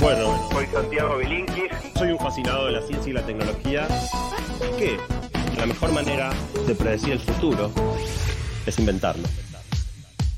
Bueno, Soy Santiago Bilinkis. soy un fascinado de la ciencia y la tecnología. Que la mejor manera de predecir el futuro es inventarlo.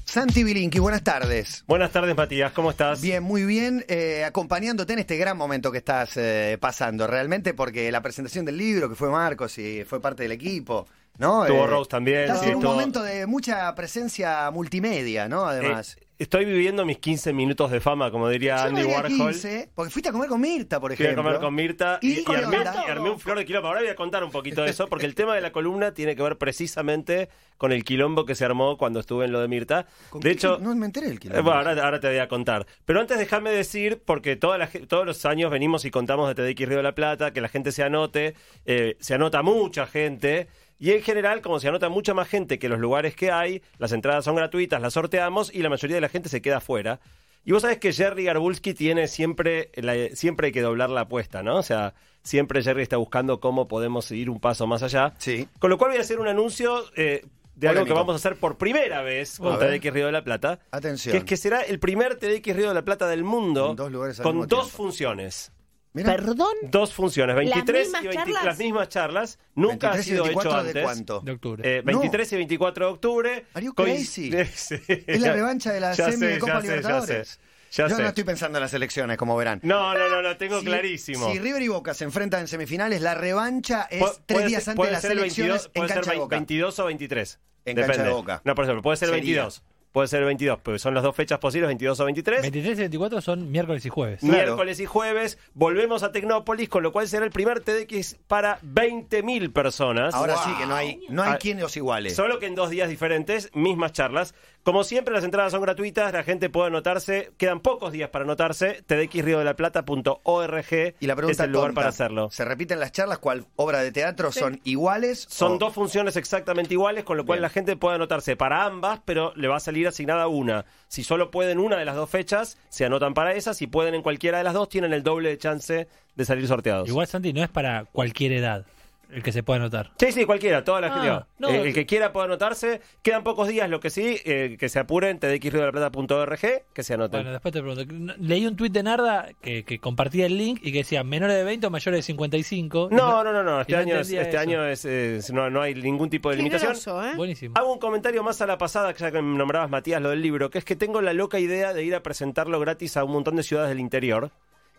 Santi Bilinki, buenas tardes. Buenas tardes, Matías, ¿cómo estás? Bien, muy bien, eh, acompañándote en este gran momento que estás eh, pasando, realmente porque la presentación del libro, que fue Marcos y fue parte del equipo, ¿no? Tuvo Eh, Rose también. Estás sí, en un estuvo- momento de mucha presencia multimedia, ¿no? Además. Eh, estoy viviendo mis 15 minutos de fama, como diría Yo no Andy diría Warhol. 15, porque fuiste a comer con Mirta, por Fui a ejemplo. comer con Mirta ¿Y y, y con armé, Mirta? y armé un flor de quilombo. Ahora voy a contar un poquito de eso, porque el tema de la columna tiene que ver precisamente con el quilombo que se armó cuando estuve en lo de Mirta. ¿Con De qué hecho, no me enteré del Eh, quilombo. Bueno, ahora, ahora te voy a contar. Pero antes déjame decir, porque toda la todos los años venimos y contamos de TDX Río de la Plata, que la gente se anote, eh, se anota mucha gente, y en general, como se anota mucha más gente que los lugares que hay, las entradas son gratuitas, las sorteamos y la mayoría de la gente se queda afuera. Y vos sabés que Jerry Garbulski tiene siempre, la- siempre hay que doblar la apuesta, ¿no? O sea, siempre Jerry está buscando cómo podemos ir un paso más allá. Sí. Con lo cual voy a hacer un anuncio eh, de algo que vamos a hacer por primera vez con. TDX Río de la Plata. Atención. Que es que será el primer TDX Río de la Plata del mundo En dos con dos funciones. Mirá, ¿Perdón? Dos funciones, 23 mismas y 20 charlas? las mismas charlas. Nunca ha 23 y sido hecho 24 antes. de cuánto? de octubre. Eh, 23 y 24 de octubre. Are you crazy? Sí. Es la revancha de la Ya semi sé, de Copa ya sé, ya Libertadores. sé, ya Yo sé. no estoy pensando en las elecciones, como verán. No, no, no, lo tengo Si- clarísimo. Si River y Boca se enfrentan en semifinales, la revancha es Pu- tres días ser- antes de las ser el elecciones 22, en puede ser cancha de vein- Boca. 22 o 23. En cancha Depende. de Boca. No, por ejemplo, puede ser Sería. 22. Puede ser 22, porque son las dos fechas posibles, 22 o 23. 23 y 24 son miércoles y jueves. Claro. Miércoles y jueves volvemos a Tecnópolis, con lo cual será el primer TDX para 20.000 personas. Ahora Wow. sí que no hay, no hay Ah, quien los iguale. Solo que en dos días diferentes, mismas charlas. Como siempre, las entradas son gratuitas, la gente puede anotarse. Quedan pocos días para anotarse. tdxriodelplata.org Y la pregunta es el lugar tonta, para hacerlo. ¿Se repiten las charlas? ¿Cuál obra de teatro son iguales? Son o- dos funciones exactamente iguales, con lo cual Bien. la gente puede anotarse para ambas, pero le va a salir asignada una. Si solo pueden una de las dos fechas, se anotan para esas. Si pueden en cualquiera de las dos, tienen el doble de chance de salir sorteados. Igual, Santi, no es para cualquier edad el que se pueda anotar. Sí, sí, cualquiera, toda la Ah, gente. no. eh, el que quiera puede anotarse. Quedan pocos días, lo que sí, eh, que se apuren, tdxriodelplata.org, que se anoten. Bueno, después te pregunto. Leí un tuit de Narda que, que compartía el link y que decía menores de 20 o mayores de 55. Y no, no, no, no, este no año, es- este año es, es- no, no hay ningún tipo de Qué limitación. groso, ¿eh? Buenísimo. Hago un comentario más a la pasada, ya que me nombrabas Matías lo del libro, que es que tengo la loca idea de ir a presentarlo gratis a un montón de ciudades del interior.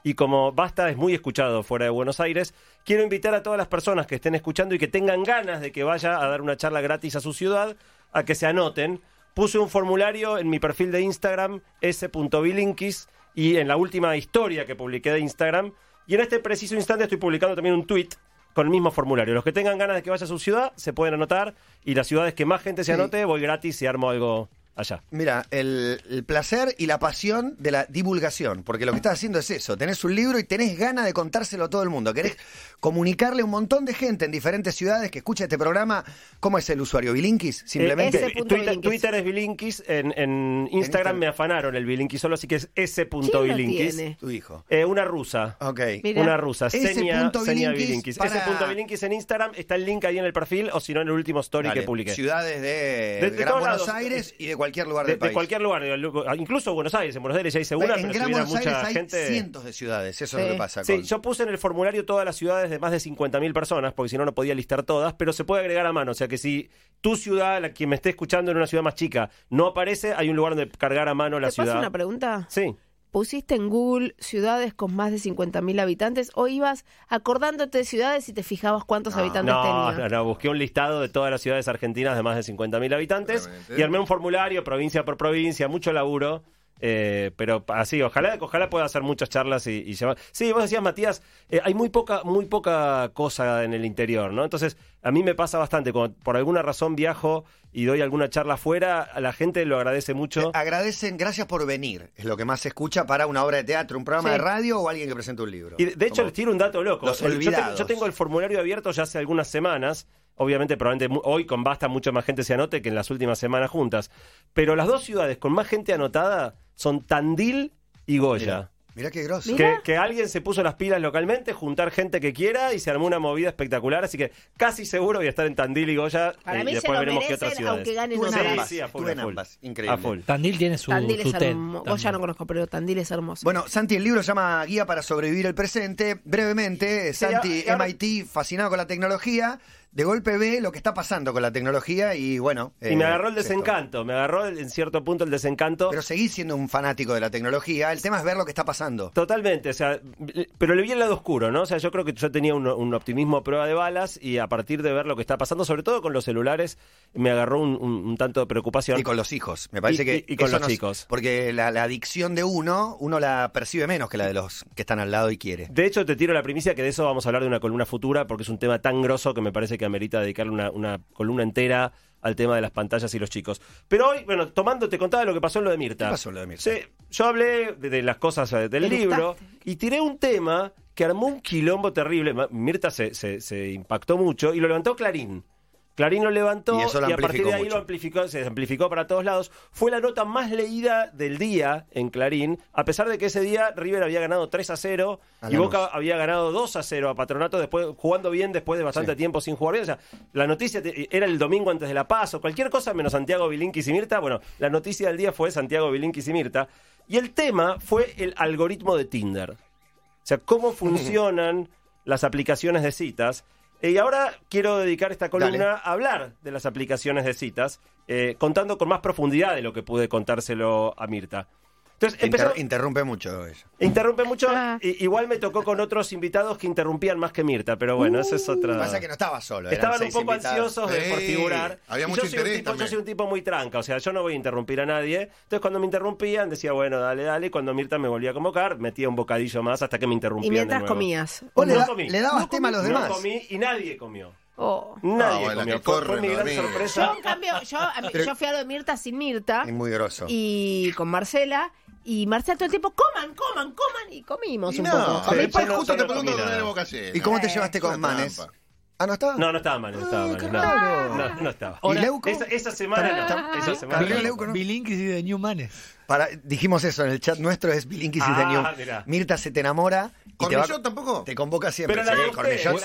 Y como Basta es muy escuchado fuera de Buenos Aires, quiero invitar a todas las personas que estén escuchando y que tengan ganas de que vaya a dar una charla gratis a su ciudad, a que se anoten. Puse un formulario en mi perfil de Instagram, s.bilinkis, y en la última historia que publiqué de Instagram. Y en este preciso instante estoy publicando también un tweet con el mismo formulario. Los que tengan ganas de que vaya a su ciudad se pueden anotar y las ciudades que más gente se Sí. anote voy gratis y armo algo allá. Mira, el, el placer y la pasión de la divulgación, porque lo que estás haciendo es eso, tenés un libro y tenés ganas de contárselo a todo el mundo, querés comunicarle a un montón de gente en diferentes ciudades que escucha este programa, ¿cómo es el usuario? ¿Bilinkis? Simplemente. ese Eh, Twitter, Bilinkis. Twitter es Bilinkis, en, en Instagram Instagram. me afanaron el Bilinkis solo, así que es ese punto ¿Quién lo Bilinkis. tiene? Tu hijo. Eh, una rusa. Ok. Mira. Una rusa, Ese Senia, Bilinkis para- Ese punto Bilinkis en Instagram, está el link ahí en el perfil, o si no en el último story Dale, que publiqué. Ciudades de, De- de Gran todos Buenos lados. Aires y de cualquier lugar De, del de país. cualquier lugar, incluso Buenos Aires, en Buenos Aires ya hice una, en pero si Gran hubiera Buenos Aires mucha hay gente... cientos de ciudades, eso es Sí. lo que pasa. Sí, con- yo puse en el formulario todas las ciudades de más de 50.000 personas, porque si no, no podía listar todas, pero se puede agregar a mano. O sea que si tu ciudad, la quien me esté escuchando en una ciudad más chica, no aparece, hay un lugar donde cargar a mano la ¿Te ciudad. una pregunta? Sí. ¿Pusiste en Google ciudades con más de 50.000 habitantes o ibas acordándote de ciudades y te fijabas cuántos habitantes No, tenía? no, no, busqué un listado de todas las ciudades argentinas de más de 50.000 habitantes Obviamente. y armé un formulario provincia por provincia, mucho laburo. Eh, pero así, ojalá, ojalá pueda hacer muchas charlas y, y llevar. Sí, vos decías, Matías, eh, hay muy poca, muy poca cosa en el interior, ¿no? Entonces, a mí me pasa bastante, cuando por alguna razón viajo y doy alguna charla afuera, a la gente lo agradece mucho. Eh, agradecen, gracias por venir, es lo que más se escucha para una obra de teatro, un programa Sí. de radio o alguien que presenta un libro. Y de de hecho les tiro un dato loco. Los tengo, yo tengo el formulario abierto ya hace algunas semanas. Obviamente, probablemente hoy con Basta mucha más gente se anote que en las últimas semanas juntas. Pero las dos ciudades con más gente anotada son Tandil y Goya. Mirá, qué grosso. Que, que alguien se puso las pilas localmente, juntar gente que quiera y se armó una movida espectacular. Así que casi seguro voy a estar en Tandil y Goya. Para eh, mí y se después lo veremos qué merecen, otras ciudades. aunque ganen Sí, una ambas, sí, a full, a full. ambas. Increíble. A full. Tandil tiene su, Tandil su es hermoso. Goya no conozco, pero Tandil es hermoso. Bueno, Santi, el libro se llama Guía para sobrevivir el presente. Brevemente, Sí, Santi, ahora- MIT, fascinado con la tecnología, de golpe ve lo que está pasando con la tecnología y bueno. Y eh, me agarró el esto. desencanto, me agarró en cierto punto el desencanto. Pero seguís siendo un fanático de la tecnología. El tema es ver lo que está pasando. Totalmente, o sea, pero le vi el lado oscuro, ¿no? O sea, yo creo que yo tenía un, un optimismo a prueba de balas y a partir de ver lo que está pasando, sobre todo con los celulares, me agarró un, un- un tanto de preocupación. Y con los hijos. Me parece Y- que. y- y con los chicos. Porque la, la adicción de uno, uno la percibe menos que la de los que están al lado y quiere. De hecho, te tiro la primicia que de eso vamos a hablar de una columna futura porque es un tema tan grosso que me parece que amerita dedicarle una, una columna entera al tema de las pantallas y los chicos. Pero hoy, bueno, tomando, te contaba lo que pasó en lo de Mirta. ¿Qué pasó en lo de Mirta? Sí, yo hablé de, de las cosas eh, del libro y tiré un tema que armó un quilombo terrible. Mirta se, se- se impactó mucho y lo levantó Clarín. Clarín lo levantó Y a partir de ahí mucho. lo amplificó, se amplificó para todos lados. Fue la nota más leída del día en Clarín, a pesar de que ese día River había ganado 3 a 0 A y. Boca había ganado 2 a 0 a Patronato, después jugando bien después de bastante Sí. tiempo sin jugar bien. O sea, la noticia era el domingo antes de la paz o cualquier cosa menos Santiago Bilinkis y Mirta. Bueno, la noticia del día fue Santiago Bilinkis y Mirta. Y el tema fue el algoritmo de Tinder. O sea, cómo funcionan las aplicaciones de citas. Y ahora quiero dedicar esta columna Dale. a hablar de las aplicaciones de citas, eh, contando con más profundidad de lo que pude contárselo a Mirta. Entonces, empezó- interrumpe mucho ella. interrumpe mucho. Ah. igual me tocó con otros invitados que interrumpían más que Mirta, pero bueno, esa es otra. Pasa que no estaba solo. Estaban un poco invitados. ansiosos de, por figurar. había Y mucho yo soy un interés tipo- Yo también. soy un tipo muy tranca, o sea, yo no voy a interrumpir a nadie. Entonces, cuando me interrumpían, decía, bueno, dale, dale. Y Cuando Mirta me volvía a convocar, metía un bocadillo más hasta que me interrumpían. Y de mientras nuevo. comías. Vos le, No da- comí. le dabas No tema a los No demás. comí y nadie comió. Oh. Nadie comió. Fue, mi gran amigos. Yo, sorpresa. en cambio, yo, a mí- Pero- yo fui a lo de Mirta sin Mirta Es muy grosso. y con Marcela. Y Marcela todo el tiempo, coman, coman, coman. Y comimos Y un no, poco. a mí Sí, pues no- justo te pregunto dónde nada. de boca llena. ¿Y cómo te Eh, llevaste con Manes? trampa. Ah, ¿no estaba? No, no estaba mal, no estaba Ah, mal. qué no. raro. No, no estaba. ¿Y Leuco? Esa, esa semana no. Esa semana. Leuco, ¿no? Bilinkis y de Newmanes. Para, dijimos eso en el chat nuestro, es Bilinkis y Ah, The New. mirá. Mirta se te enamora y te, va- ¿Cornillot tampoco? te convoca siempre. Pero la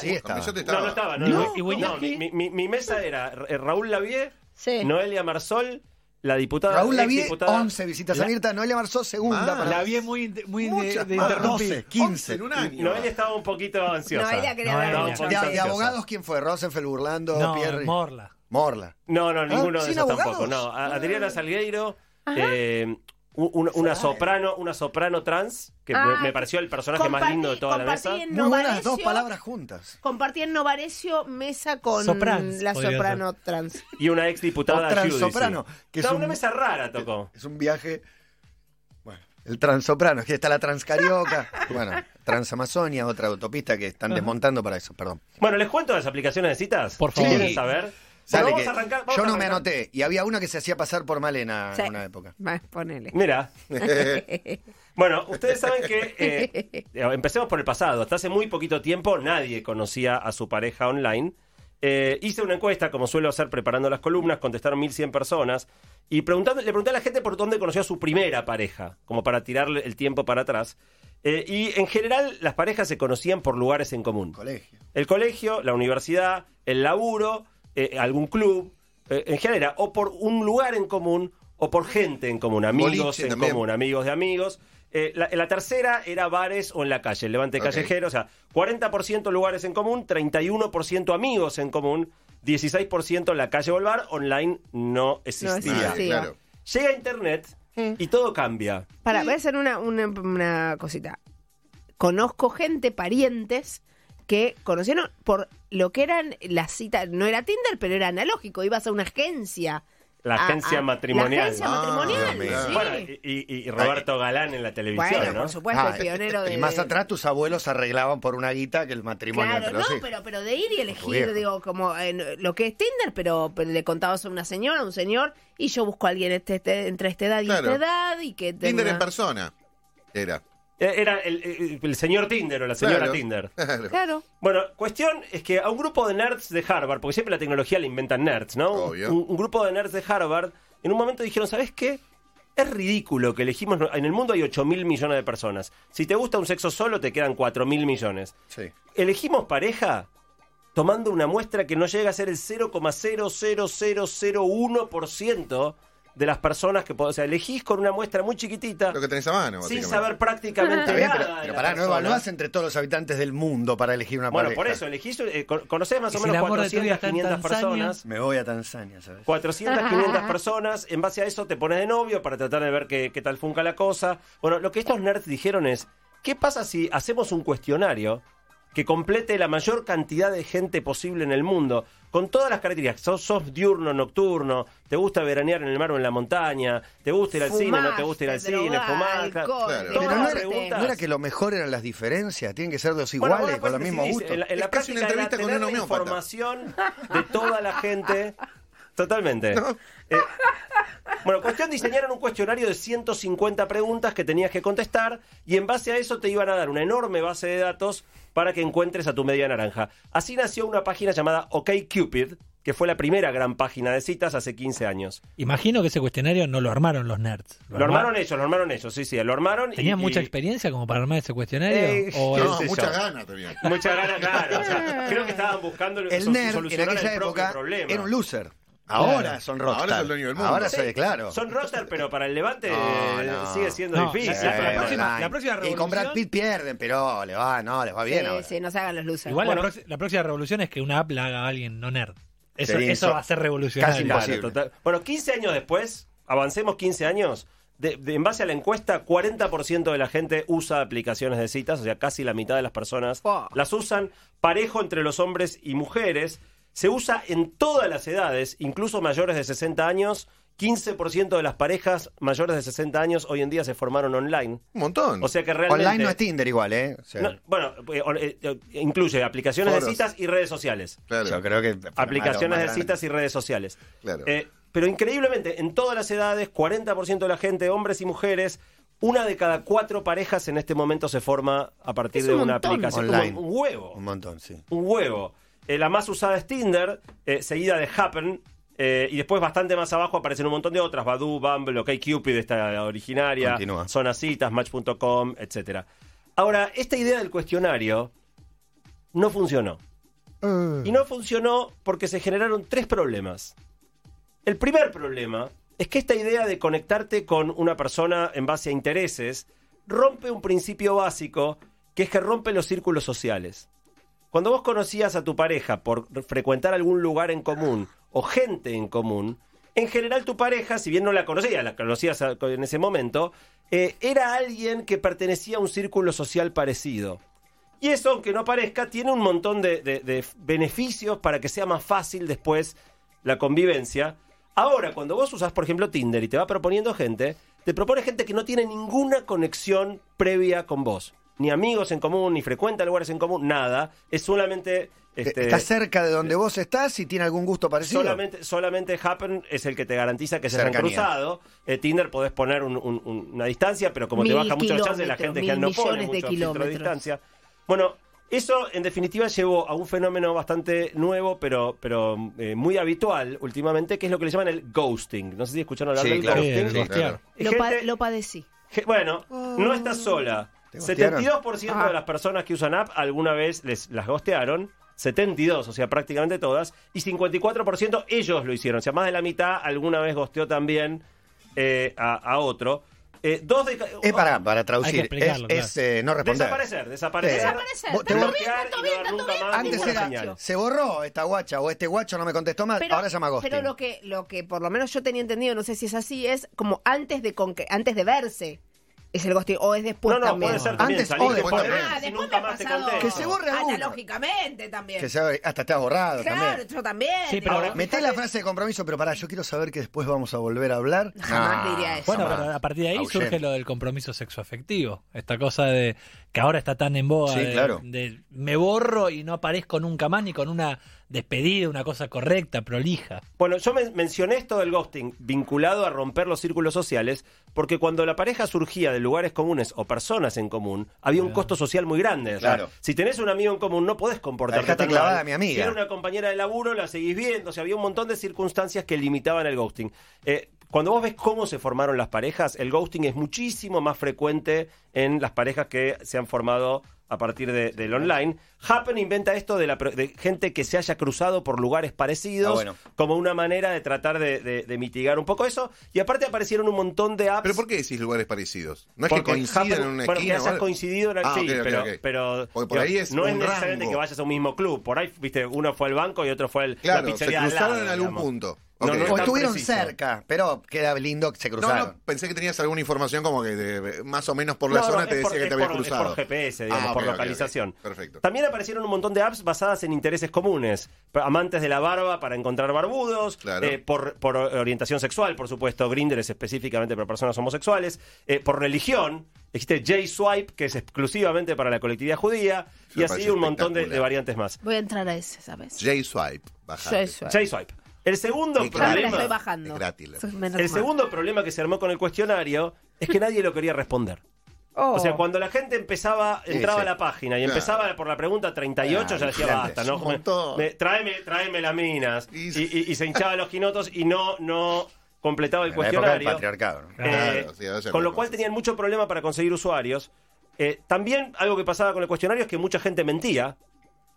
Sí, de estaba. No, no estaba. No, No, no, y no, Weñaski. mi, mi- mi mesa era Raúl Lavie, Sí. Noelia Marsol, la diputada. Raúl Lavie, exdiputada- 11 visitas a La- Mirta. Noelia Marzó, segunda. Ah, La vi muy, muy de, Muchas de más. interrumpir. 12, 15. en un año. Noelia estaba un poquito ansiosa. Noelia quería No, ver no, un de- poquito De, de abogados, ¿quién fue? Rosenfeld, Burlando, No, Pierre. Morla. Morla. No, no, ninguno de ¿sin esos abogados? tampoco. No, Adriana Salgueiro, eh, un- un- una soprano, una soprano trans, que me, Ah, me pareció el personaje más lindo de toda la mesa. Muy buenas dos palabras juntas. Compartí en Novarecio mesa con Soprans, la soprano trans. Y una ex diputada O transsoprano, que es un- una mesa rara tocó. Es un viaje. Bueno, el transoprano, es que está la transcarioca. bueno, Transamazonia, otra autopista que están desmontando para eso, perdón. Bueno, les cuento las aplicaciones de citas. Por favor. quieren saber. Sale Bueno, que vamos a arrancar. vamos yo a no me anoté. Y había una que se hacía pasar por Malena Sí. en una época. Va, ponele. Mira. bueno, ustedes saben que eh, empecemos por el pasado. Hasta hace muy poquito tiempo nadie conocía a su pareja online. Eh, hice una encuesta, como suelo hacer preparando las columnas, contestaron 1100 personas. Y preguntando, le pregunté a la gente por dónde conoció a su primera pareja, como para tirarle el tiempo para atrás. Eh, y en general, las parejas se conocían por lugares en común. Colegio. El colegio, la universidad, el laburo, eh, algún club, eh, en general, era o por un lugar en común o por gente en común, amigos Boliche en también. común, amigos de amigos. Eh, la, la tercera era bares o en la calle, el levante callejero, o sea, 40% lugares en común, 31% amigos en común, 16% en la calle o el bar, online no existía. existía. Ah, claro. Llega Internet y todo cambia. Para, voy a hacer una, una, una cosita. Conozco gente, parientes, que conocieron por lo que eran las citas. No era Tinder, pero era analógico. Ibas a una agencia. La agencia a- matrimonial. La agencia Ah, matrimonial. sí. Bueno, y, y- Roberto Galán en la televisión, Bueno, ¿no? por supuesto, Ah, el pionero de. Y más atrás tus abuelos arreglaban por una guita que el matrimonio Claro, entre no, pero, pero de ir y elegir, digo, como en lo que es Tinder, pero, pero le contabas a una señora, a un señor, y yo busco a alguien este, este- entre esta edad y Claro. esta edad, y que Tinder tenga- en persona. Era. Eh, Era el, el- el señor Tinder o la señora Claro. Tinder. Claro. Claro. Bueno, cuestión es que a un grupo de nerds de Harvard, porque siempre la tecnología la inventan nerds, ¿no? Obvio. Un, un grupo de nerds de Harvard, en un momento dijeron, ¿sabes qué? Es ridículo que elegimos. En el mundo hay 8 mil millones de personas. Si te gusta un sexo solo, te quedan 4 mil millones. Sí. Elegimos pareja tomando una muestra que no llega a ser el 0,00001% de las personas que podés. O sea, elegís con una muestra muy chiquitita, Lo que tenés a mano, sin saber prácticamente bien, nada. pero, pero pará, no evaluás entre todos los habitantes del mundo para elegir una Bueno, pareja. por eso, elegís, eh, con- conocés más o menos el amor de tu 400, vida está en 500 Tanzania. personas. Me voy a Tanzania, ¿sabes? 400, 500 personas, en base a eso te pones de novio para tratar de ver qué, qué tal funca la cosa. Bueno, lo que estos nerds dijeron es, ¿qué pasa si hacemos un cuestionario que complete la mayor cantidad de gente posible en el mundo, con todas las características? ¿Sos, sos diurno, nocturno? ¿Te gusta veranear en el mar o en la montaña? ¿Te gusta ir al cine? ¿No te gusta ir al cine? ¿Fumar? Claro. Pero no era, no era que lo mejor eran las diferencias, tienen que ser dos iguales, bueno, con los mismos gustos. En la, en la Es casi una práctica era entrevista con tener un la información de toda la gente. Totalmente. Eh, bueno, cuestión, diseñaron un cuestionario de 150 preguntas que tenías que contestar y en base a eso te iban a dar una enorme base de datos para que encuentres a tu media naranja. Así nació una página llamada OkCupid, que fue la primera gran página de citas hace 15 años. Imagino que ese cuestionario no lo armaron los nerds. Lo armaron ellos, lo armaron ellos, sí, sí, lo armaron. y- ¿Tenían mucha y- experiencia como para armar ese cuestionario? Eh, ¿O No, muchas ganas tenían. Muchas ganas, claro. o sea, creo que estaban buscando El nerd en solucionar aquella el propio época problema. era un loser. Ahora Claro. son Ahora rockstar. es el dueño del mundo. Ahora Sí. soy, claro. Son roster, pero para el Levante No, eh, no. sigue siendo No, difícil. la- próxima- la próxima Y con Brad revolución- Pitt pierden, pero le va, no, les va bien Sí, ahora. sí, no se hagan los losers. Igual Bueno. la, próxima revolución es que una app la haga a alguien no nerd. Eso, Sería eso inso- va a ser casi revolucionario. Claro, imposible. total. Bueno, 15 años después, avancemos 15 años. de- de- en base a la encuesta, 40% de la gente usa aplicaciones de citas, o sea, casi la mitad de las personas Oh. las usan parejo entre los hombres y mujeres. Se usa en todas las edades, incluso mayores de 60 años. 15% de las parejas mayores de 60 años hoy en día se formaron online. Un montón. O sea que realmente... Online no es Tinder igual, ¿eh? O sea, No, bueno, eh, eh, eh, incluye aplicaciones de citas y redes sociales. claro, yo creo que... Aplicaciones de citas y redes sociales. claro. Eh, pero increíblemente, en todas las edades, 40% de la gente, hombres y mujeres, una de cada cuatro parejas en este momento se forma a partir Es de un una montón. aplicación. Online. Un, un huevo. Un montón, sí. Un huevo. Eh, la más usada es Tinder, eh, seguida de Happen. eh, y después bastante más abajo aparecen un montón de otras, Badoo, Bumble, OkCupid, esta originaria, Continúa. Zona Citas, Match.com, etcétera. Ahora, esta idea del cuestionario no funcionó. Y no funcionó porque se generaron tres problemas. El primer problema es que esta idea de conectarte con una persona en base a intereses rompe un principio básico que es que rompe los círculos sociales. Cuando vos conocías a tu pareja por frecuentar algún lugar en común o gente en común, en general tu pareja, si bien no la conocías, la conocías en ese momento, eh, era alguien que pertenecía a un círculo social parecido. Y eso, aunque no parezca, tiene un montón de, de- de beneficios para que sea más fácil después la convivencia. Ahora, cuando vos usás, por ejemplo, Tinder y te va proponiendo gente, te propone gente que no tiene ninguna conexión previa con vos. Ni amigos en común, ni frecuenta lugares en común, nada. Es solamente... Este, Está cerca de donde vos estás y tiene algún gusto parecido. Solamente, solamente Happen es el que te garantiza que se hayan cruzado. Eh, Tinder podés poner un- un- un- una distancia, pero como te baja mucho la chance, la gente que no pone millones de mucho de kilómetros. distancia. Bueno, eso en definitiva llevó a un fenómeno bastante nuevo, pero, pero eh, muy habitual últimamente, que es lo que le llaman el ghosting. No sé si escucharon hablar Sí, del claro. Sí, el ghosting. ghostear. Es Lo, pa- lo padecí. Je- Bueno, no estás sola. ¿Te gostearon? 72% Ah. de las personas que usan app alguna vez les las gostearon. 72, o sea, prácticamente todas. Y 54% ellos lo hicieron. O sea, más de la mitad alguna vez gosteó también eh, a, a otro. Eh, dos de para, para Hay traducir, es, es, eh, no responder. Desaparecer, desaparecer. Desaparecer. Te bloquear y bien, no dar nunca bien. más Antes era, señal. se borró esta guacha o este guacho no me contestó más, ahora se llama ghosting. Pero lo que, lo que por lo menos yo tenía entendido, no sé si es así, es como antes de con que, antes de verse. Es el ghosting, o es después No, no, también. puede ser también. Antes o después él Ah, después nunca me ha te pasado. Que se borre. Analógicamente también. Que se hasta te has borrado claro, también. yo también. Sí, pero ahora- Meté la frase de compromiso, pero pará, yo quiero saber que después vamos a volver a hablar. Jamás No, diría eso. Bueno, jamás. pero a partir de ahí surge lo del compromiso sexoafectivo. Esta cosa de que ahora está tan en boga Sí, de, claro. de me borro y no aparezco nunca más ni con una despedida, una cosa correcta, prolija. Bueno, yo men- mencioné esto del ghosting vinculado a romper los círculos sociales, porque cuando la pareja surgía de lugares comunes o personas en común, había un costo social muy grande. O sea, Claro. si tenés un amigo en común, no podés comportarte Dejate tan clavada mal. a mi amiga. Si era una compañera de laburo, la seguís viendo. O sea, había un montón de circunstancias que limitaban el ghosting. Eh, cuando vos ves cómo se formaron las parejas, el ghosting es muchísimo más frecuente en las parejas que se han formado a partir de- del online. Happen inventa esto de, la, pro- de gente que se haya cruzado por lugares parecidos Ah, bueno. como una manera de tratar de, de- de mitigar un poco eso. Y aparte aparecieron un montón de apps. ¿Pero por qué decís lugares parecidos? No es que coincidan Happen- en una bueno, que esquina. hayas coincidido en el Ah, sí, pero, por ahí es no es necesariamente rango. que vayas a un mismo club. Por ahí, viste, uno fue al banco y otro fue al, la Claro, se pizzería cruzaron lado, en algún digamos. punto. No, no O estuvieron preciso. cerca, pero queda lindo que se cruzaron. no, pensé que tenías alguna información como que de- más o menos por la No, zona te decía por- que te habías por- es cruzado. por GPS, digamos, Ah, por localización. Perfecto. También aparecieron un montón de apps basadas en intereses comunes. Amantes de la barba para encontrar barbudos. Claro. eh, por, por orientación sexual, por supuesto. Grindr es específicamente para personas homosexuales. eh, por religión. Existe J-Swipe, que es exclusivamente para la colectividad judía. Eso y así un montón de, variantes más. Voy a entrar a ese, ¿sabes? J-Swipe. J-Swipe. El segundo Ya problema. estoy bajando. Es gratis, la- Soy menos El mal. segundo problema que se armó con el cuestionario es que nadie lo quería responder. Oh. O sea, cuando la gente empezaba, entraba sí. a la página y Claro. empezaba por la pregunta 38, ya Claro, decía gente, basta, es ¿no? Me- tráeme, tráeme las minas. Y- Y, y- y se hinchaba los quinotos y no, no completaba el En la época del cuestionario. patriarcado. ¿no? Eh, sí, con lo cual tenían mucho problema para conseguir usuarios. Eh, también algo que pasaba con el cuestionario es que mucha gente mentía.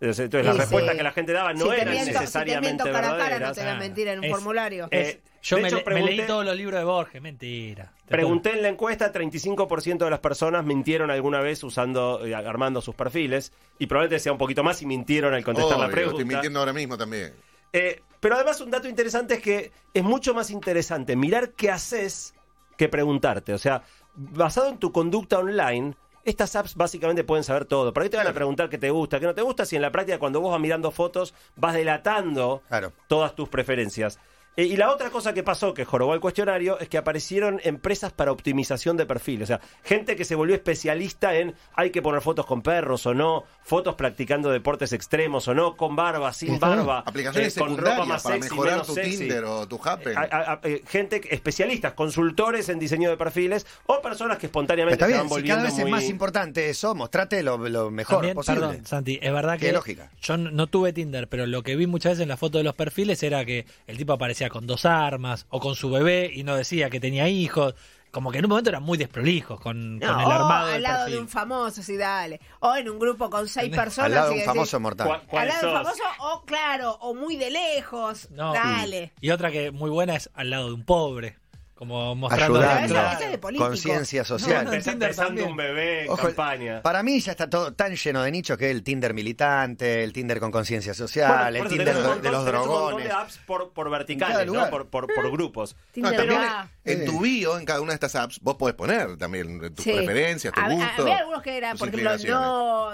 Entonces, respuestas sí. que la gente daba no si si te necesariamente miento cara a cara, no te voy a mentir en un Es- formulario. Eh, Yo me, hecho, le- me leí pregunté- todos los libros de Borges, mentira. Pregunté en la encuesta, 35% de las personas mintieron alguna vez usando, eh, armando sus perfiles, y probablemente sea un poquito más si mintieron al contestar la pregunta. Estoy mintiendo ahora mismo también. Eh, pero además un dato interesante es que es mucho más interesante mirar qué haces que preguntarte. O sea, basado en tu conducta online, estas apps básicamente pueden saber todo. ¿Para qué te van a preguntar qué te gusta, qué no te gusta? Si en la práctica cuando vos vas mirando fotos vas delatando Claro. todas tus preferencias. Eh, y la otra cosa que pasó, que jorobó el cuestionario, es que aparecieron empresas para optimización de perfil. O sea, gente que se volvió especialista en hay que poner fotos con perros o no, fotos practicando deportes extremos o no, con barba, sin barba, Aplicaciones eh, con ropa más para sexy, mejorar menos tu sexy. Tinder o tu Happen. A- a- a- eh, gente, especialistas, consultores en diseño de perfiles o personas que espontáneamente Está bien, van si volviendo cada vez es muy... más importante eso, mostrate lo, lo mejor También, posible. perdón, Santi, es verdad Qué que lógica. yo no tuve Tinder, pero lo que vi muchas veces en la foto de los perfiles era que el tipo aparecía con dos armas o con su bebé y no decía que tenía hijos. Como que en un momento eran muy desprolijos con, No, con el armado al lado perfil. de un famoso, sí, dale. O en un grupo con seis personas. Al lado de un decís- famoso mortal. ¿Cuál- cuál Al lado de un famoso, o claro, o muy de lejos. No. Dale. Y otra que muy buena es al lado de un pobre. Como mostrando Ayudando. Pero político. Conciencia No, social. no, Empezando Tinder empezando también. un bebé en Ojo, campaña. Para mí ya está todo tan lleno de nichos que el Tinder militante, el Tinder con conciencia Bueno, social, por el eso Tinder de, montón- de los drogones. de apps por, por verticales, ¿no? por, por, por grupos. Tinder No, también va. en tu bio, en cada una de estas apps, vos podés poner también tus Sí. preferencias, tu A- gusto. Había algunos que eran, por ejemplo, no,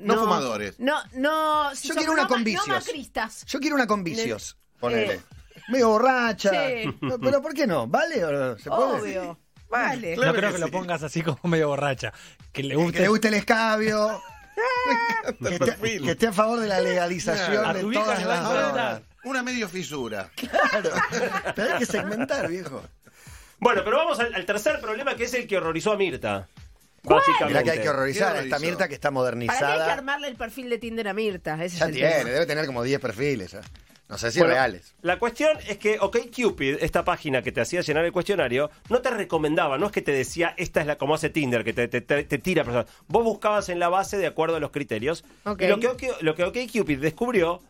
No fumadores. No, no. Yo son quiero una no, con vicios. No macristas. Yo quiero una con vicios, ponele. Eh. Medio borracha. Sí. No, Pero ¿por qué no? ¿Vale o no? ¿Se puede? Obvio. Vale. Claro no creo que que, lo pongas así como medio borracha. Que le guste. Que le guste el escabio. que, esté, perfil. que esté a favor de la legalización de todas las drogas. Una medio fisura. Claro. Pero hay que segmentar, viejo. Bueno, pero vamos al, al tercer problema que es el que horrorizó a Mirta. Mirá Básicamente. que hay que horrorizar ¿Qué a esta? Mirta que está Para mí hay que modernizada. armarle el perfil de Tinder a Mirta. Ese Ya es el tiene, tema. debe tener como 10 perfiles. ya. No sé si Bueno, reales. La cuestión es que OkCupid, esta página que te hacía llenar el cuestionario, no te recomendaba, no es que te decía, esta es la como hace Tinder, que te, te- te- te tira personas. Vos buscabas en la base de acuerdo a los criterios. Ok. Y lo que, OK- lo que OkCupid descubrió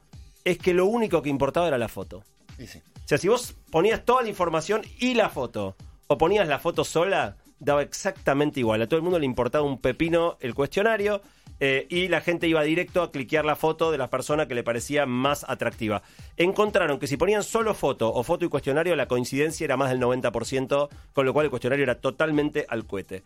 es que lo único que importaba era la foto. Sí. O sea, si vos ponías toda la información y la foto, o ponías la foto sola, daba exactamente igual. A todo el mundo le importaba un pepino el cuestionario eh, y la gente iba directo a cliquear la foto de la persona que le parecía más atractiva. Encontraron que si ponían solo foto o foto y cuestionario, la coincidencia era más del 90%, con lo cual el cuestionario era totalmente al cohete.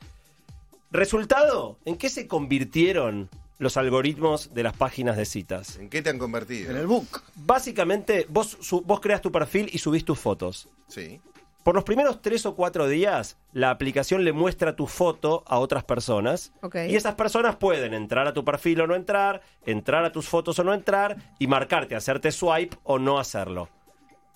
Resultado, ¿en qué se convirtieron los algoritmos de las páginas de citas? ¿En qué te han convertido? En el book. Básicamente, vos, su- vos creas tu perfil y subís tus fotos. Sí. Por los primeros tres o cuatro días, la aplicación le muestra tu foto a otras personas. Y esas personas pueden entrar a tu perfil o no entrar, entrar a tus fotos o no entrar, y marcarte, hacerte swipe o no hacerlo.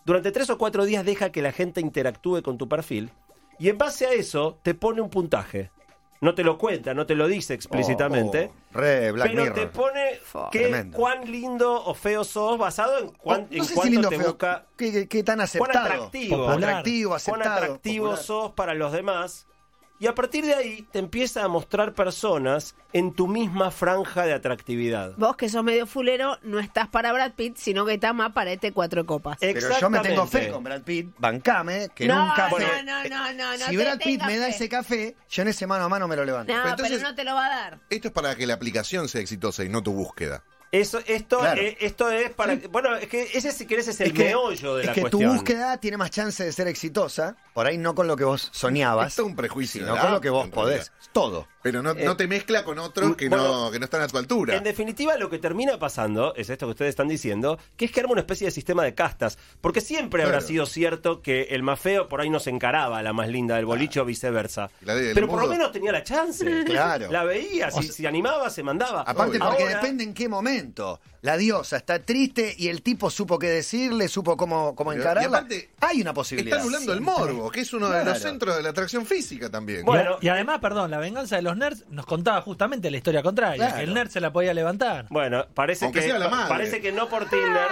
Durante tres o cuatro días deja que la gente interactúe con tu perfil, y en base a eso te pone un puntaje. No te lo cuenta, no te lo dice explícitamente. Oh, re Black pero Mirror. te pone que Tremendo. cuán lindo o feo sos basado en, cuán, Oh, no en sé si lindo te feo, busca ¿Qué, qué- qué tan cuán aceptado? atractivo, Popular. Atractivo, cuán atractivo popular. sos para los demás. Y a partir de ahí te empieza a mostrar personas en tu misma franja de atractividad. Vos que sos medio fulero, no estás para Brad Pitt, sino que estás más para este cuatro copas. Pero yo me tengo fe Exactamente. con Brad Pitt, bancame, que no, en un café. no, no, no, no, no si te Brad Pitt me da fe. ese café, yo en ese mano a mano me lo levanto. No, Pero entonces- pero no te lo va a dar. Esto es para que la aplicación sea exitosa y no tu búsqueda. Eso, esto, Claro. eh, esto es para. Bueno, es que ese, si querés, es el es que, meollo de es la que tu búsqueda tiene más chance de ser exitosa, por ahí no con lo que vos soñabas, Esto es un prejuicio. sino de con lo que vos en podés. realidad. Todo. Pero no, no te mezcla con otros que, bueno, no, que no están a tu altura. En definitiva, lo que termina pasando es esto que ustedes están diciendo, que es que arma una especie de sistema de castas. Porque siempre habrá sido cierto que el más feo por ahí no se encaraba a la más linda del boliche o viceversa. La de- del Pero por lo menos tenía la chance. Claro. La veía, si, si animaba, se mandaba. Aparte, Obvio. porque Ahora- depende en qué momento. La diosa está triste y el tipo supo qué decirle, supo cómo, cómo encararla. y aparte, Hay una Está posibilidad. anulando el morbo, que es uno de los centros de la atracción física también. Bueno, y además, perdón, la venganza de los nerds nos contaba justamente la historia contraria, Claro. que el nerd se la podía levantar. Bueno, parece Aunque que sea la madre. parece que no por Tinder,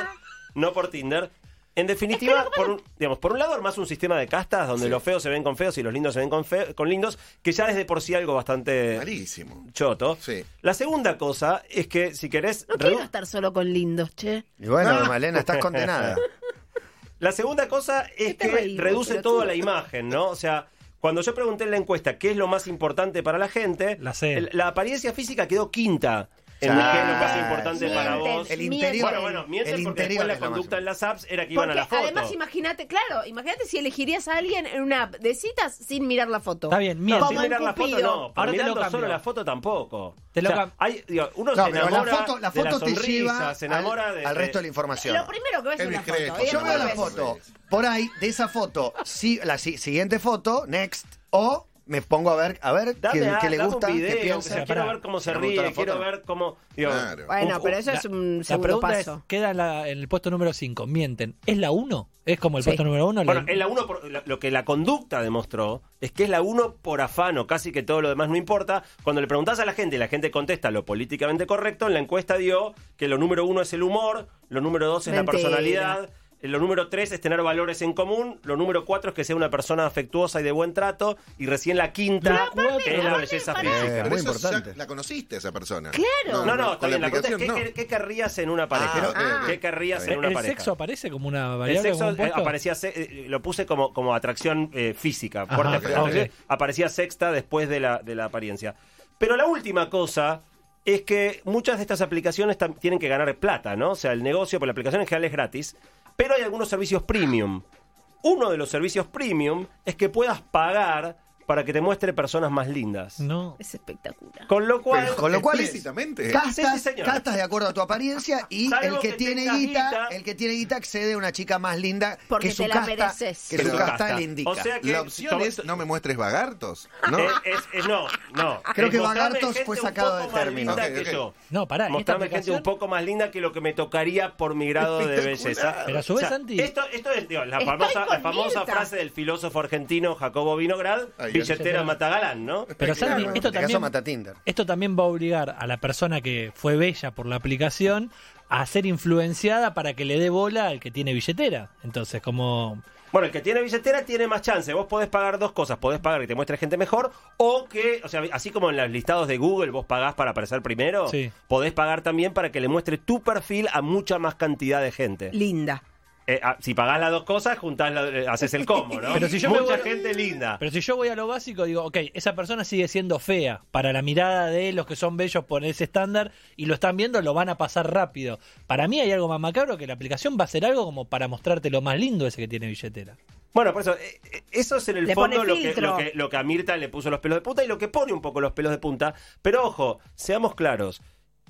no por Tinder. En definitiva, por un, digamos, por un lado más un sistema de castas donde los feos se ven con feos y los lindos se ven con, fe- con lindos, que ya es de por sí algo bastante Malísimo. choto. Sí. La segunda cosa es que si querés No quiero estar solo con lindos, che. Y bueno, Malena, estás condenada. La segunda cosa es que reduce pelotudo? todo a la imagen, ¿no? O sea, cuando yo pregunté en la encuesta qué es lo más importante para la gente, La la apariencia física quedó quinta qué es lo más importante sí. para Mienten, vos. El mienten. interior. Bueno, bueno, mienten el porque interior después la conducta en las apps era que iban a Porque la foto. además, imagínate, claro, imagínate si elegirías a alguien en una app de citas sin mirar la foto. Está bien, No, miente. sin mirar la foto no, Ahora pero te lo mirando solo la foto tampoco. Te lo O sea, hay, digo, uno No, se pero enamora la foto, la de foto te sonrisa, lleva se enamora al, de, al de- resto de la información. Lo primero que ves es Es una discreto, foto. Yo veo la foto. Por ahí, de esa foto, sí, la si- siguiente foto, next, o me pongo a ver, a ver Dame, qué, a- qué le gusta, video, qué piensa. sea, quiero ver cómo se ¿Te gustó la ríe, quiero foto? ver cómo... digo, Claro. Bueno, pero eso la- es un La segundo paso. es, queda en, la- en el puesto número 5, mienten. ¿Es la 1? ¿Es como el Sí. puesto número 1? Bueno, en la uno por- la- lo que la conducta demostró es que es la uno por afano, casi que todo lo demás no importa. Cuando le preguntás a la gente y la gente contesta lo políticamente correcto, en la encuesta dio que lo número uno es el humor, lo número dos es la personalidad, lo número tres es tener valores en común, lo número cuatro es que sea una persona afectuosa y de buen trato, y recién la quinta es la aparte, belleza física. Eh, Pero muy eso ya importante. la conociste esa persona. Claro. No, no, está bien. La pregunta es, ¿qué, aplicación, qué- qué querrías en una pareja? Ah. ¿Qué querrías en ¿El, una el pareja? sexo aparece como una El variable? sexo como un eh, aparecía, se- eh, lo puse como, como atracción eh, física, Ajá, fuerte aparecía sexta después de la, de la apariencia. Pero la última cosa es que muchas de estas aplicaciones tienen que ganar plata, ¿no? O sea, el negocio por la aplicación en general es gratis, pero hay algunos servicios premium. Uno de los servicios premium es que puedas pagar para que te muestre personas más lindas. No. Es espectacular. Con lo cual, Pero Con lo cual es explícitamente. castas, Sí, sí, señor. castas de acuerdo a tu apariencia y el que, que tiene guita, guita. el que tiene guita accede a una chica más linda Porque que su te la casta, mereces. que Que su casta casta. le indica. O sea que- La opción to- es no me muestres vagartos, ¿no? Eh, es- es- no, no. Creo Es que mostrarme Vagartos gente fue un sacado más término. que yo. No, pará, Mostrarme gente un poco más linda que lo que me tocaría por mi grado de belleza. Pero a su vez, Santi- Esto, esto es la, famosa, la famosa frase del filósofo argentino Jacobo Vinograd, Ahí, billetera ahí. matagalán, ¿no? Pero Santi, Claro. esto En este caso también, mata Tinder. esto también va a obligar a la persona que fue bella por la aplicación a ser influenciada para que le dé bola al que tiene billetera. Entonces, como... Bueno, el que tiene billetera tiene más chance. Vos podés pagar dos cosas. Podés pagar que te muestre gente mejor o que, o sea, así como en los listados de Google vos pagás para aparecer primero, Sí. podés pagar también para que le muestre tu perfil a mucha más cantidad de gente. Linda. Eh, ah, si pagás las dos cosas, juntás la- eh, haces el combo, ¿no? Pero si yo me Mucha voy- gente linda. Pero si yo voy a lo básico, digo, ok, esa persona sigue siendo fea para la mirada de los que son bellos por ese estándar y lo están viendo, lo van a pasar rápido. Para mí hay algo más macabro que la aplicación va a ser algo como para mostrarte lo más lindo ese que tiene billetera. Bueno, por eso, eh, eh, eso es en el Le fondo pone lo que, filtro. lo, que, lo que a Mirta le puso los pelos de punta y lo que pone un poco los pelos de punta. Pero ojo, seamos claros.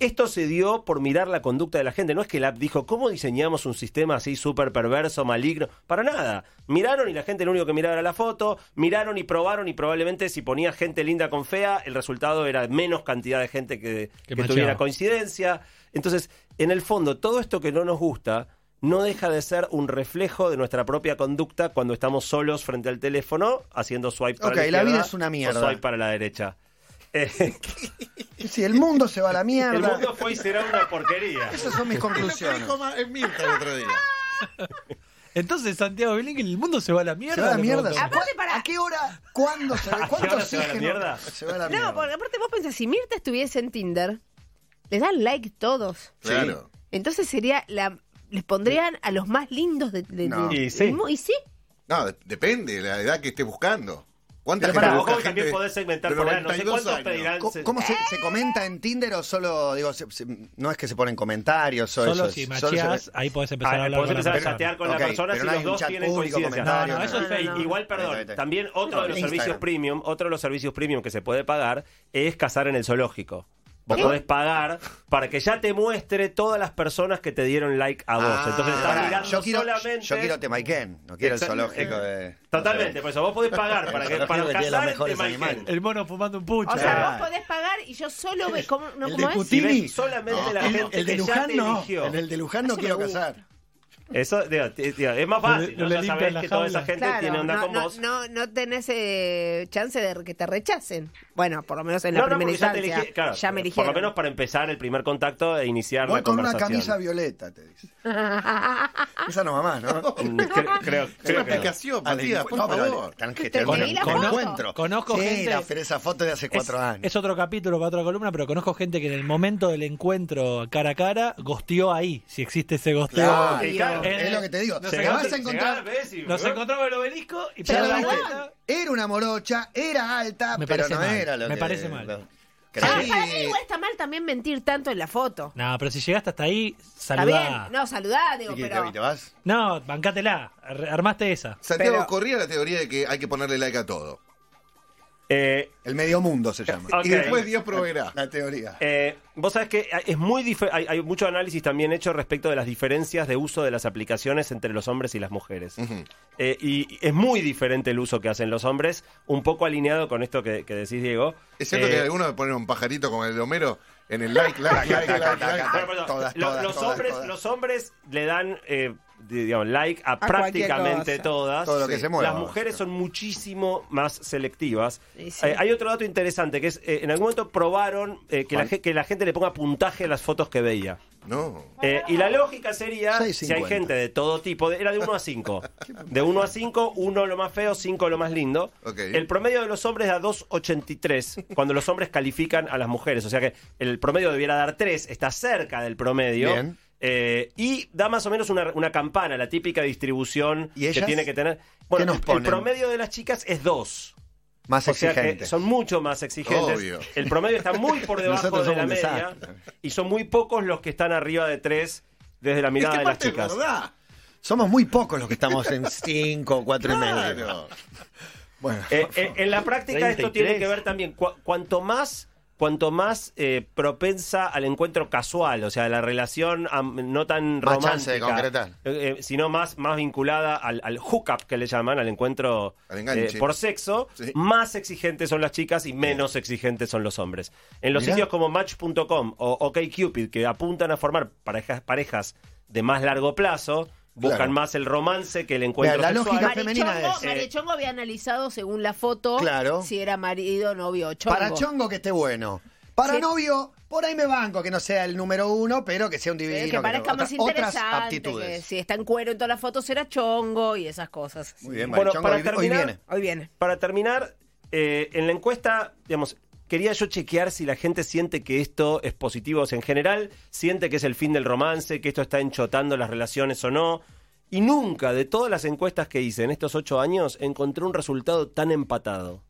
Esto se dio por mirar la conducta de la gente. No es que la app dijo, ¿cómo diseñamos un sistema así súper perverso, maligno? Para nada. Miraron y la gente lo único que miraba era la foto. Miraron y probaron y probablemente si ponía gente linda con fea, el resultado era menos cantidad de gente que, tuviera coincidencia. Entonces, en el fondo, todo esto que no nos gusta no deja de ser un reflejo de nuestra propia conducta cuando estamos solos frente al teléfono haciendo swipe para Ok, la la vida es una mierda. o swipe para la derecha. Eh, Si el mundo se va a la mierda. el mundo fue y será una porquería. Esas son mis conclusiones. Dijo en Mirta el otro día. Entonces, Santiago Belín, el mundo se va a la mierda. Se va a la le mierda. pregunto. Aparte, para- ¿A qué hora? ¿Cuándo se va? ¿Cuánto hora se va a la mierda? Se va a la mierda. No, porque aparte vos pensás, si Mirta estuviese en Tinder, les dan like todos. Claro. Entonces sería la les pondrían a los más lindos de, de- No. de- Y sí. y sí. No, de- depende de la edad que estés buscando. ¿Cuánta Pero gente vos también podés segmentar por edad, no sé 92 cuántos años? pedirán. ¿Cómo, cómo se, se comenta en Tinder o solo, digo, se- se- no es que se ponen comentarios o Solo eso? si es- solo macheás, se- ahí podés empezar a Ah, hablar podés con la empezar a chatear con Ok, la persona si no los dos tienen coincidencia. comentarios, No, no, eso es fake. Igual, perdón, también otro de los servicios premium, otro de los servicios premium que se puede pagar es cazar en el zoológico. Vos ¿Qué? podés pagar para que ya te muestre todas las personas que te dieron like a vos. Ah, Entonces estás Pará, mirando yo quiero, solamente. yo quiero Temaiken, no quiero el Exacto. zoológico de... Totalmente, por eso vos podés pagar para que para que cazar mejores animales. El mono fumando un pucho. O sea, Ah. vos podés pagar y yo solo ve cómo, no, El ¿cómo de es? Si Putini. ves solamente la el, gente el de que ya Luján te no, eligió. en el de Luján no Eso quiero casar. Eso digo, es más fácil. no ¿no? le Ya sabés que toda esa gente Claro, tiene onda no, con no, vos. no, no tenés eh, chance de que te rechacen. Bueno, por lo menos en la primera ya instancia. claro, ya me por eligieron. lo menos para empezar el primer contacto e iniciar Voy la con una camisa violeta, te dice. Esa no va más, ¿no? Mm, cre- creo, Es una creo Matías, por favor. encuentro. Conozco sí, gente- la- pero esa foto de hace cuatro es, años. es otro capítulo para otra columna, pero conozco gente que en el momento del encuentro cara a cara gosteó ahí, si existe ese gosteo. Es lo que te digo. No Te sé, vas a encontrar. Nos encontramos en el obelisco y la vuelta. Era una morocha, era alta, Me pero parece no mal, era lo me que- parece mal. lo- Ah, para mí igual está mal también mentir tanto en la foto. No, pero si llegaste hasta ahí, Está saludá. bien, no, saludá, digo, ¿Y qué, pero... te vas? No, bancátela, ar- armaste esa. Santiago Pero- corría la teoría de que hay que ponerle like a todo. Eh, El medio mundo se llama. Y después Dios proveerá. La teoría. eh, vos sabés que es muy hay, hay mucho análisis también hecho respecto de las diferencias de uso de las aplicaciones entre los hombres y las mujeres. Eh, y es muy diferente el uso que hacen los hombres, un poco alineado con esto que, que decís, Diego. Es cierto Eh, que algunos ponen un pajarito como el de Homero en el like, like, like, like, los, hombres, le dan eh, digamos, like a, prácticamente todas. Todo lo que Sí. se mueva. Las mujeres son muchísimo más selectivas. Sí, sí. Eh, hay otro dato interesante que es, eh, en algún momento probaron eh, que, la, que la gente le ponga puntaje a las fotos que veía. No. Eh, y la lógica sería, 6.50. si hay gente de todo tipo, de- era de 1 a 5. De 1 a 5, 1 lo más feo, 5 lo más lindo. El promedio de los hombres da 2,83 cuando los hombres califican a las mujeres. O sea que el promedio debiera dar 3, está cerca del promedio. Bien. Eh, y da más o menos una, una campana, la típica distribución ¿Y que tiene que tener. Bueno, nos el- promedio de las chicas es 2. Más O sea que exigente. son mucho más exigentes. Obvio. El promedio está muy por debajo de la media. desastre. Y son muy pocos los que están arriba de 3 desde la Es mirada que de las aparte es chicas. verdad. Somos muy pocos los que estamos en 5, 4 y medio. Claro. Bueno, Eh, eh, en la práctica esto 33. tiene que ver también, cu- cuanto más cuanto más eh, propensa al encuentro casual, o sea, la relación am, no tan Más romántica, chance de concretar. eh, eh, sino más, más vinculada al, al hookup que le llaman, al encuentro Al eh, por sexo, Sí. más exigentes son las chicas y menos exigentes son los hombres. En los Mirá. sitios como Match.com o OkCupid, que apuntan a formar parejas, parejas de más largo plazo, buscan Claro. más el romance que el encuentro la sexual. lógica femenina Marichongo, es, eh, Marichongo había analizado según la foto Claro. si era marido, novio o chongo. para chongo que esté bueno. Para Sí. novio, por ahí me banco, que no sea el número uno, pero que sea un Sí, divino. que parezca no- más otra- otras interesante, aptitudes. que si está en cuero en todas las fotos era chongo y esas cosas. Muy bien, Bueno, Marichongo, para hoy, viene. Hoy viene. Para terminar, eh, en la encuesta, digamos, quería yo chequear si la gente siente que esto es positivo, o sea, en general, siente que es el fin del romance, que esto está enchotando las relaciones o no. Y nunca, de todas las encuestas que hice en estos ocho años, encontré un resultado tan empatado.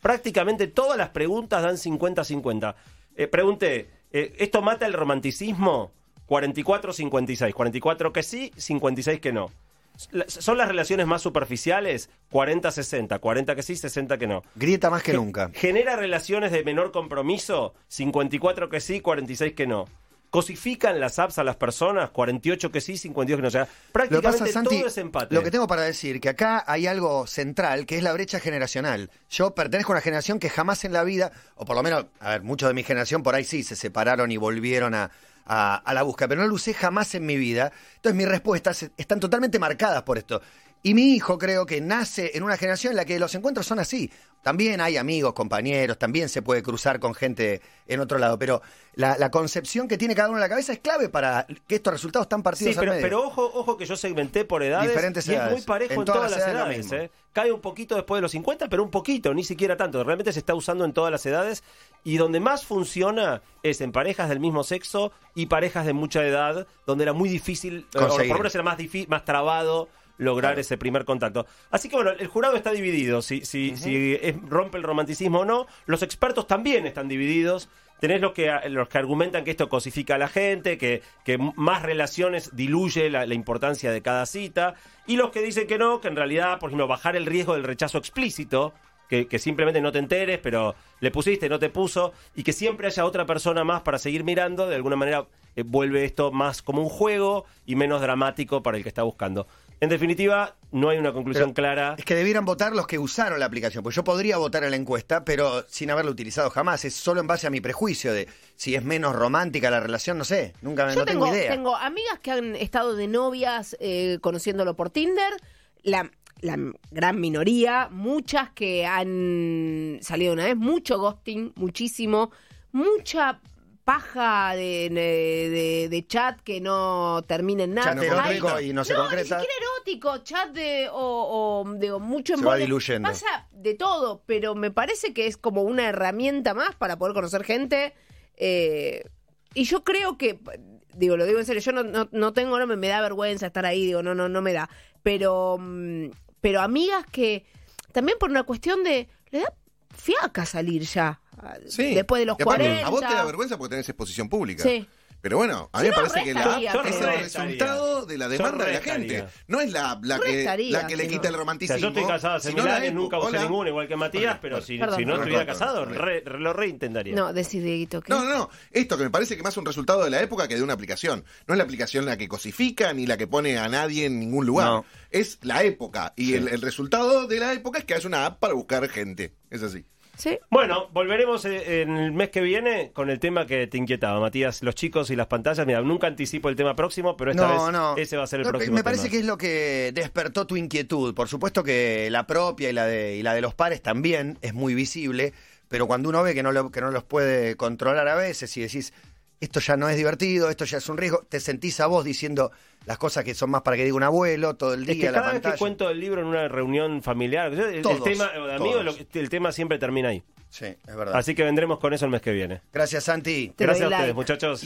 Prácticamente todas las preguntas dan 50-50. Eh, pregunté, eh, ¿esto mata el romanticismo? 44-56. 44 que sí, 56 que no. ¿Son las relaciones más superficiales? 40-60. 40 que sí, 60 que no. Grieta más que nunca. ¿Genera relaciones de menor compromiso? 54 que sí, 46 que no. ¿Cosifican las apps a las personas? 48 que sí, 52 que no. O sea, Lo prácticamente pasa, Santi, todo es empate. lo que tengo para decir, que acá hay algo central, que es la brecha generacional. Yo pertenezco a una generación que jamás en la vida, o por lo menos, a ver, muchos de mi generación por ahí sí se separaron y volvieron a, a- a la búsqueda, pero no lo usé jamás en mi vida. Entonces mis respuestas están totalmente marcadas por esto. Y mi hijo creo que nace en una generación en la que los encuentros son así. También hay amigos, compañeros, también se puede cruzar con gente en otro lado, pero la, la concepción que tiene cada uno en la cabeza es clave para que estos resultados están partidos Sí, pero, al medio. pero ojo, ojo que yo segmenté por edades. Diferentes y es muy edades. parejo en, En todas, todas las edades edades. ¿eh? Cae un poquito después de los 50, pero un poquito, ni siquiera tanto. Realmente se está usando en todas las edades. Y donde más funciona es en parejas del mismo sexo y parejas de mucha edad, donde era muy difícil, eh, o por lo menos era más, más trabado lograr Claro. ese primer contacto. Así que bueno, el jurado está dividido, si, si, si es- rompe el romanticismo o no. Los expertos también están divididos. Tenés los que, los que argumentan que esto cosifica a la gente, que, que más relaciones diluye la, la importancia de cada cita, y los que dicen que no, que en realidad, por ejemplo, bajar el riesgo del rechazo explícito, que, que simplemente no te enteres, pero le pusiste, no te puso, y que siempre haya otra persona más para seguir mirando, de alguna manera eh, vuelve esto más como un juego y menos dramático para el que está buscando. En definitiva, no hay una conclusión Pero clara. Es que debieran votar los que usaron la aplicación, pues yo podría votar en la encuesta, pero sin haberla utilizado jamás. Es solo en base a mi prejuicio de si es menos romántica la relación, no sé. Nunca Yo no tengo, tengo idea. tengo amigas que han estado de novias eh, conociéndolo por Tinder. La, la gran minoría, muchas que han salido una vez, mucho ghosting, muchísimo, mucha paja de, de- de chat que no termina en nada. Chat no erótico y no se no, concreta. ni siquiera erótico, chat de o, o, digo, mucho Se va diluyendo. Pasa de todo, pero me parece que es como una herramienta más para poder conocer gente. eh, y yo creo que, digo, lo digo en serio, yo no, no, no tengo, no me, me da vergüenza estar ahí, digo, no, no, no me da. Pero, mm, pero amigas que también por una cuestión de, le da fiaca salir ya. Sí. Después de los Y aparte, 40. A vos te da vergüenza porque tenés exposición pública. Sí. Pero bueno, a mí me no, parece que la app es el resultado de la demanda de la gente. No es la, la que, Restaría, la que le quita el O romanticismo. sea, yo estoy casado hace mil años, nunca usé Hola. ninguno, igual que Matías, Vale, pero vale. si, Perdón. si no estuviera casado, perdón. re- re- lo reintentaría. No, decís, Dieguito, que No, no, no. Esto que me parece que más un resultado de la época que de una aplicación. No es la aplicación la que cosifica ni la que pone a nadie en ningún lugar. No. Es la época. Y el, el resultado de la época es que es una app para buscar gente. Es así. Sí. Bueno, volveremos eh, en el mes que viene con el tema que te inquietaba, Matías, los chicos y las pantallas. Mira, nunca anticipo el tema próximo, pero esta No, vez no. ese va a ser el No, próximo Me parece tema. que es lo que despertó tu inquietud. Por supuesto que la propia y la de, y la de los pares también es muy visible, pero cuando uno ve que no, lo- que no los puede controlar a veces y decís, esto ya no es divertido, esto ya es un riesgo, te sentís a vos diciendo las cosas que son más para que diga un abuelo todo el Es día, que la cada vez pantalla. que cuento el libro en una reunión familiar, el, tema, o de amigos, todos. lo- el tema siempre termina ahí. Sí, es verdad. Así que vendremos con eso el mes que viene. Gracias, Santi. Te Gracias a like. ustedes, muchachos.